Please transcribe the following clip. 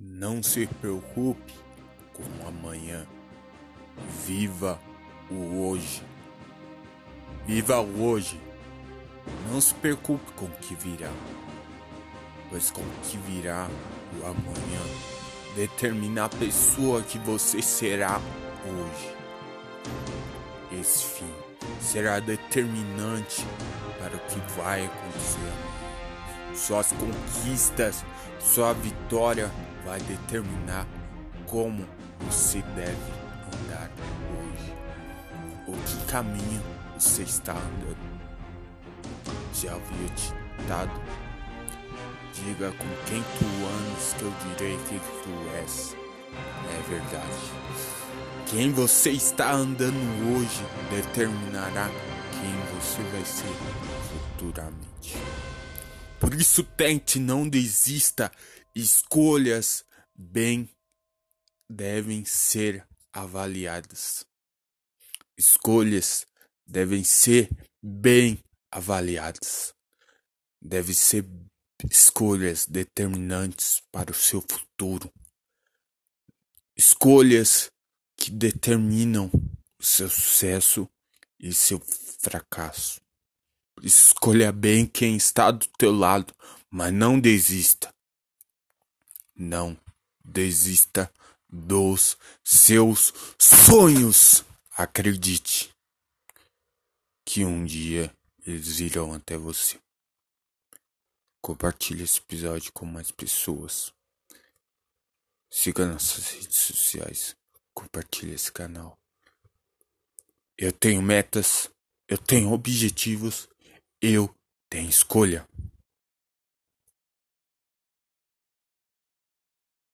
Não se preocupe com o amanhã. Viva o hoje. Viva o hoje. Não se preocupe com o que virá, pois com o que virá o amanhã determina a pessoa que você será hoje. Esse fim será determinante para o que vai acontecer. Suas conquistas, sua vitória vai determinar como você deve andar hoje. O que caminho você está andando. Já havia ditado: Diga com quem tu andas, que eu direi que tu és. É verdade. Quem você está andando hoje determinará quem você vai ser futuramente. Por isso, tente, não desista. Escolhas bem devem ser avaliadas. Escolhas devem ser bem avaliadas. Devem ser escolhas determinantes para o seu futuro. Escolhas que determinam o seu sucesso e seu fracasso. Escolha bem quem está do teu lado, mas não desista. Não desista dos seus sonhos. Acredite que um dia eles irão até você. Compartilhe esse episódio com mais pessoas. Siga nossas redes sociais. Compartilhe esse canal. Eu tenho metas, eu tenho objetivos, eu tenho escolha.